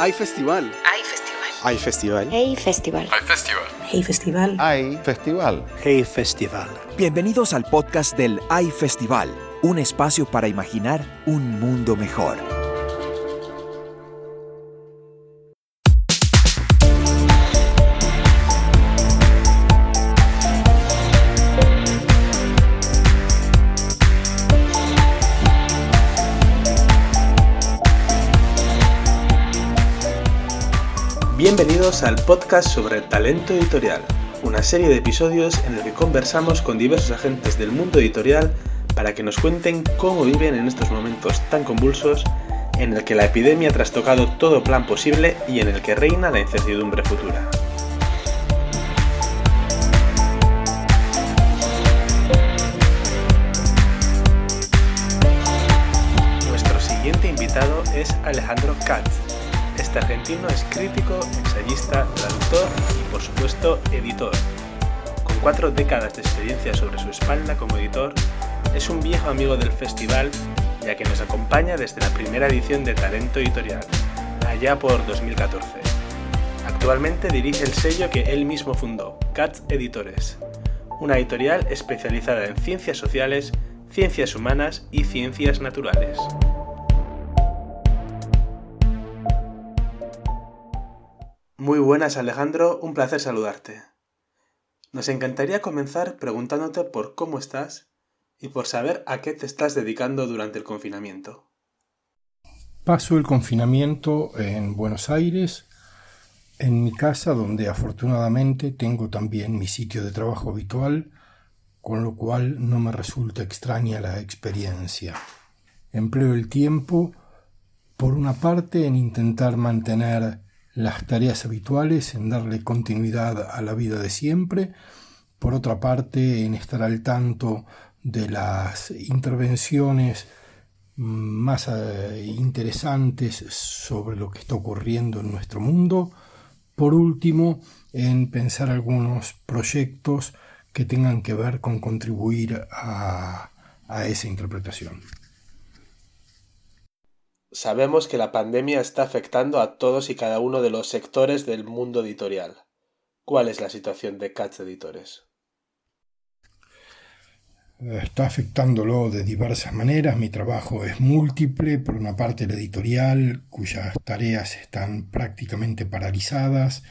Hay festival. Hay festival. Hay festival. Hey Festival. Hay festival. Hey Festival. Hay festival. Hey Festival. Bienvenidos al podcast del AI Festival, un espacio para imaginar un mundo mejor. Bienvenidos al podcast sobre talento editorial, una serie de episodios en el que conversamos con diversos agentes del mundo editorial para que nos cuenten cómo viven en estos momentos tan convulsos en el que la epidemia ha trastocado todo plan posible y en el que reina la incertidumbre futura. Nuestro siguiente invitado es Alejandro Katz. Este argentino es crítico, ensayista, traductor y por supuesto editor. Con cuatro décadas de experiencia sobre su espalda como editor, es un viejo amigo del festival ya que nos acompaña desde la primera edición de Talento Editorial, allá por 2014. Actualmente dirige el sello que él mismo fundó, Katz Editores, una editorial especializada en ciencias sociales, ciencias humanas y ciencias naturales. Muy buenas Alejandro, un placer saludarte. Nos encantaría comenzar preguntándote por cómo estás y por saber a qué te estás dedicando durante el confinamiento. Paso el confinamiento en Buenos Aires, en mi casa donde afortunadamente tengo también mi sitio de trabajo habitual, con lo cual no me resulta extraña la experiencia. Empleo el tiempo, por una parte, en intentar mantener las tareas habituales, en darle continuidad a la vida de siempre, por otra parte, en estar al tanto de las intervenciones más eh, interesantes sobre lo que está ocurriendo en nuestro mundo, por último, en pensar algunos proyectos que tengan que ver con contribuir a esa interpretación. Sabemos que la pandemia está afectando a todos y cada uno de los sectores del mundo editorial. ¿Cuál es la situación de Katz Editores? Está afectándolo de diversas maneras. Mi trabajo es múltiple. Por una parte, la editorial, cuyas tareas están prácticamente paralizadas.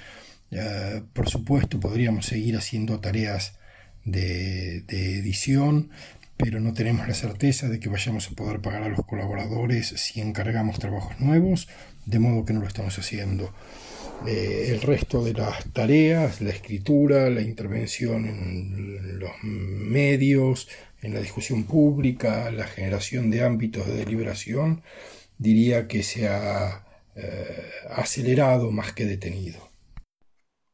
Eh, por supuesto, podríamos seguir haciendo tareas de, de edición, pero no tenemos la certeza de que vayamos a poder pagar a los colaboradores si encargamos trabajos nuevos, de modo que no lo estamos haciendo. Eh, el resto de las tareas, la escritura, la intervención en los medios, en la discusión pública, la generación de ámbitos de deliberación, diría que se ha eh, acelerado más que detenido.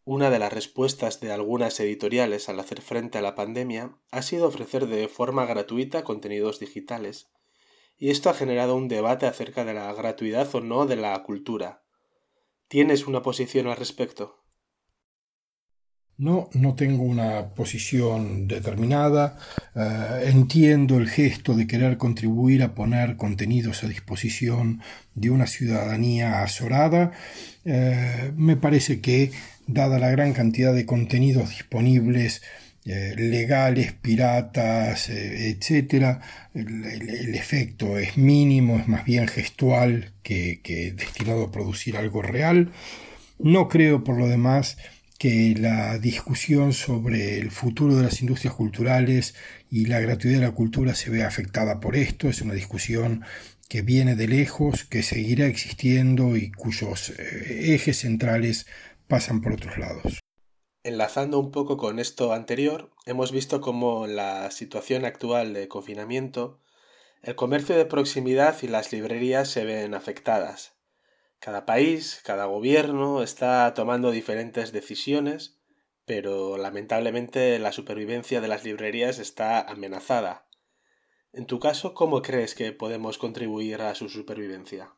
Una de las respuestas de algunas editoriales al hacer frente a la pandemia ha sido ofrecer de forma gratuita contenidos digitales, y esto ha generado un debate acerca de la gratuidad o no de la cultura. ¿Tienes una posición al respecto? No, no tengo una posición determinada. Eh, entiendo el gesto de querer contribuir a poner contenidos a disposición de una ciudadanía azorada. Eh, me parece que dada la gran cantidad de contenidos disponibles, eh, legales, piratas, eh, etc., el, el, efecto es mínimo, es más bien gestual que, que destinado a producir algo real. No creo, por lo demás, que la discusión sobre el futuro de las industrias culturales y la gratuidad de la cultura se vea afectada por esto. Es una discusión que viene de lejos, que seguirá existiendo y cuyos eh, ejes centrales pasan por otros lados. Enlazando un poco con esto anterior, hemos visto cómo la situación actual de confinamiento, el comercio de proximidad y las librerías se ven afectadas. Cada país, cada gobierno está tomando diferentes decisiones, pero lamentablemente la supervivencia de las librerías está amenazada. En tu caso, ¿cómo crees que podemos contribuir a su supervivencia?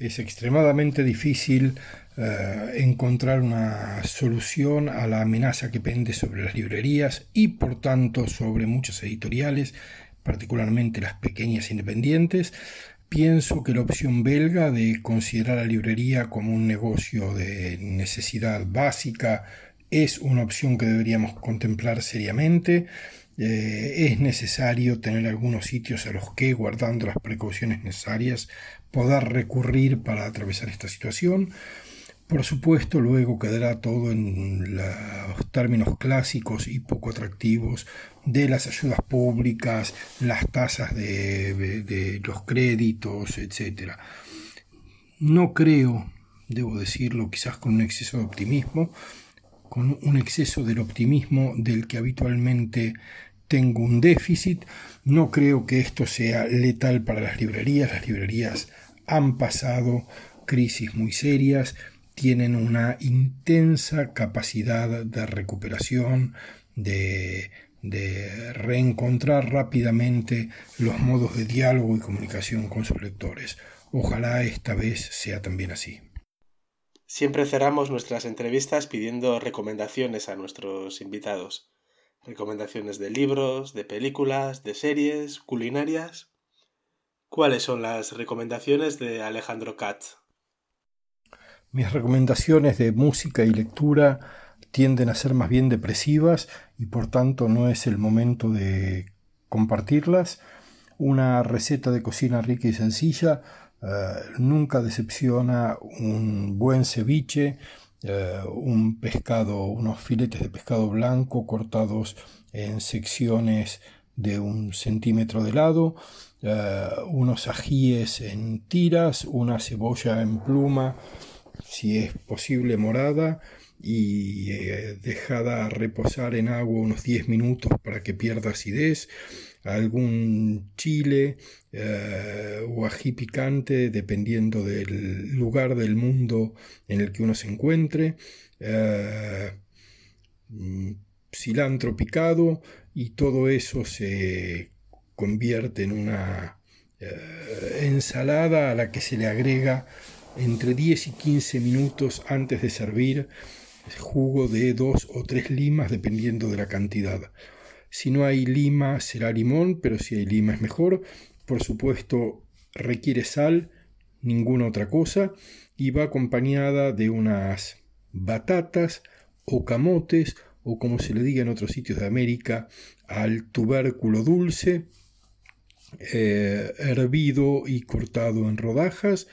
Es extremadamente difícil eh, encontrar una solución a la amenaza que pende sobre las librerías y por tanto sobre muchas editoriales, particularmente las pequeñas independientes. Pienso que la opción belga de considerar la librería como un negocio de necesidad básica es una opción que deberíamos contemplar seriamente. Eh, es necesario tener algunos sitios a los que, guardando las precauciones necesarias, poder recurrir para atravesar esta situación. Por supuesto, luego quedará todo en los términos clásicos y poco atractivos de las ayudas públicas, las tasas de, los créditos, etc. No creo, debo decirlo quizás con un exceso de optimismo, con un exceso del optimismo del que habitualmente tengo un déficit, no creo que esto sea letal para las librerías, las librerías han pasado crisis muy serias, tienen una intensa capacidad de recuperación, de, reencontrar rápidamente los modos de diálogo y comunicación con sus lectores. Ojalá esta vez sea también así. Siempre cerramos nuestras entrevistas pidiendo recomendaciones a nuestros invitados. Recomendaciones de libros, de películas, de series, culinarias. ¿Cuáles son las recomendaciones de Alejandro Katz? Mis recomendaciones de música y lectura tienden a ser más bien depresivas y por tanto no es el momento de compartirlas. Una receta de cocina rica y sencilla eh, nunca decepciona un buen ceviche, eh, un pescado, unos filetes de pescado blanco cortados en secciones de un centímetro de lado, eh, unos ajíes en tiras, una cebolla en pluma, si es posible morada y dejada reposar en agua unos 10 minutos para que pierda acidez, algún chile eh, o ají picante dependiendo del lugar del mundo en el que uno se encuentre, eh, cilantro picado y todo eso se convierte en una ensalada a la que se le agrega entre 10 y 15 minutos antes de servir jugo de dos o tres limas dependiendo de la cantidad. Si no hay lima será limón, pero si hay lima es mejor. Por supuesto requiere sal, ninguna otra cosa, y va acompañada de unas batatas o camotes, o como se le diga en otros sitios de América, al tubérculo dulce, eh, hervido y cortado en rodajas,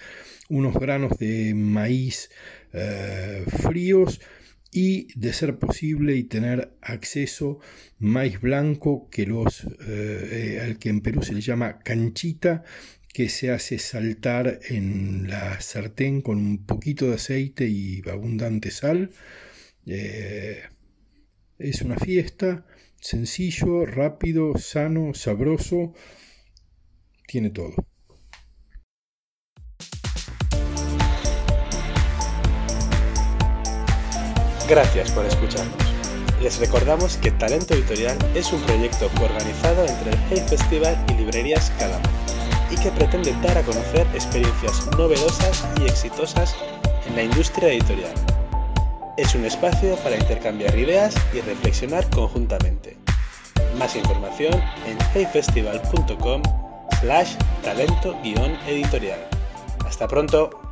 unos granos de maíz eh, fríos y de ser posible y tener acceso maíz blanco que los eh, al que en Perú se le llama canchita que se hace saltar en la sartén con un poquito de aceite y abundante sal. Eh, es una fiesta sencillo rápido sano sabroso tiene todo Gracias por escucharnos. Les recordamos que Talento Editorial es un proyecto organizado entre el Hey Festival y Librerías Calama y que pretende dar a conocer experiencias novedosas y exitosas en la industria editorial. Es un espacio para intercambiar ideas y reflexionar conjuntamente. Más información en heyfestival.com slash talento-editorial. Hasta pronto.